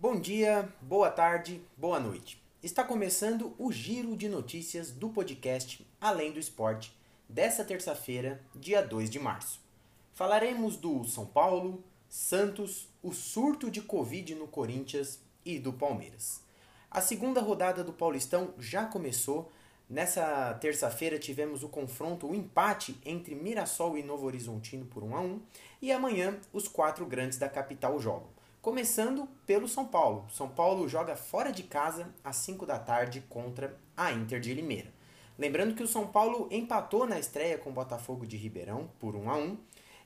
Bom dia, boa tarde, boa noite. Está começando o giro de notícias do podcast Além do Esporte, dessa terça-feira, dia 2 de março. Falaremos do São Paulo, Santos, o surto de Covid no Corinthians e do Palmeiras. A segunda rodada do Paulistão já começou. Nessa terça-feira tivemos o confronto, o empate entre Mirassol e Novo Horizontino por 1 a 1 e amanhã os quatro grandes da capital jogam. Começando pelo São Paulo. São Paulo joga fora de casa às 5 da tarde contra a Inter de Limeira. Lembrando que o São Paulo empatou na estreia com o Botafogo de Ribeirão por 1 a 1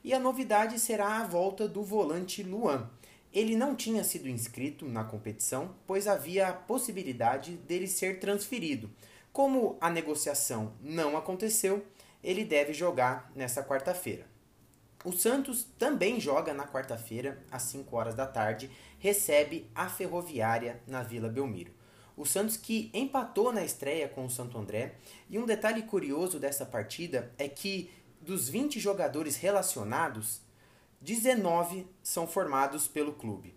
e a novidade será a volta do volante Luan. Ele não tinha sido inscrito na competição, pois havia a possibilidade dele ser transferido. Como a negociação não aconteceu, ele deve jogar nessa quarta-feira. O Santos também joga na quarta-feira, às 5 horas da tarde, recebe a Ferroviária na Vila Belmiro. O Santos que empatou na estreia com o Santo André. E um detalhe curioso dessa partida é que dos 20 jogadores relacionados, 19 são formados pelo clube.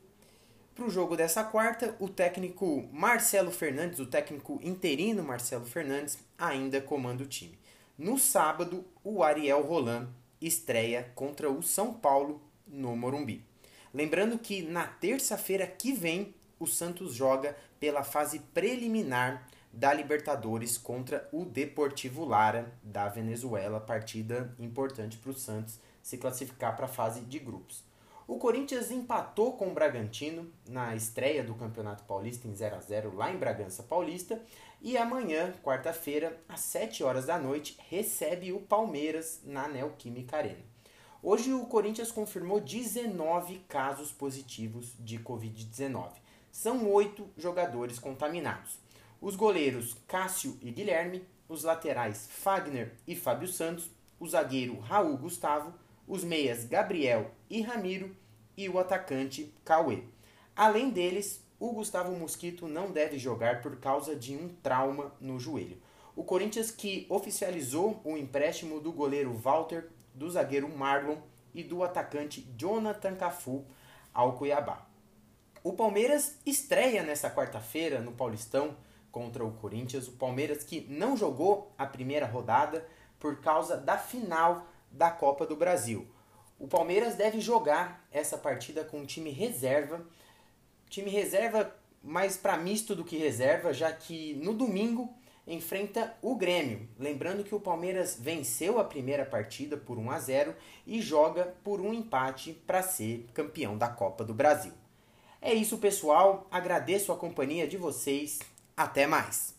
Para o jogo dessa quarta, o técnico Marcelo Fernandes, o técnico interino Marcelo Fernandes, ainda comanda o time. No sábado, o Ariel Roland estreia contra o São Paulo no Morumbi. Lembrando que na terça-feira que vem o Santos joga pela fase preliminar da Libertadores contra o Deportivo Lara da Venezuela, partida importante para o Santos se classificar para a fase de grupos. O Corinthians empatou com o Bragantino na estreia do Campeonato Paulista em 0 a 0 lá em Bragança Paulista e amanhã, quarta-feira, às 7 horas da noite, recebe o Palmeiras na Neoquímica Arena. Hoje o Corinthians confirmou 19 casos positivos de Covid-19. São oito jogadores contaminados. Os goleiros Cássio e Guilherme, os laterais Fagner e Fábio Santos, o zagueiro Raul Gustavo, os meias Gabriel e Ramiro e o atacante Cauê. Além deles, o Gustavo Mosquito não deve jogar por causa de um trauma no joelho. O Corinthians que oficializou o empréstimo do goleiro Walter, do zagueiro Marlon e do atacante Jonathan Cafu ao Cuiabá. O Palmeiras estreia nesta quarta-feira no Paulistão contra o Corinthians. O Palmeiras que não jogou a primeira rodada por causa da final da Copa do Brasil. O Palmeiras deve jogar essa partida com time reserva, time reserva mais para misto do que reserva, já que no domingo enfrenta o Grêmio. Lembrando que o Palmeiras venceu a primeira partida por 1 a 0 e joga por um empate para ser campeão da Copa do Brasil. É isso, pessoal. Agradeço a companhia de vocês. Até mais.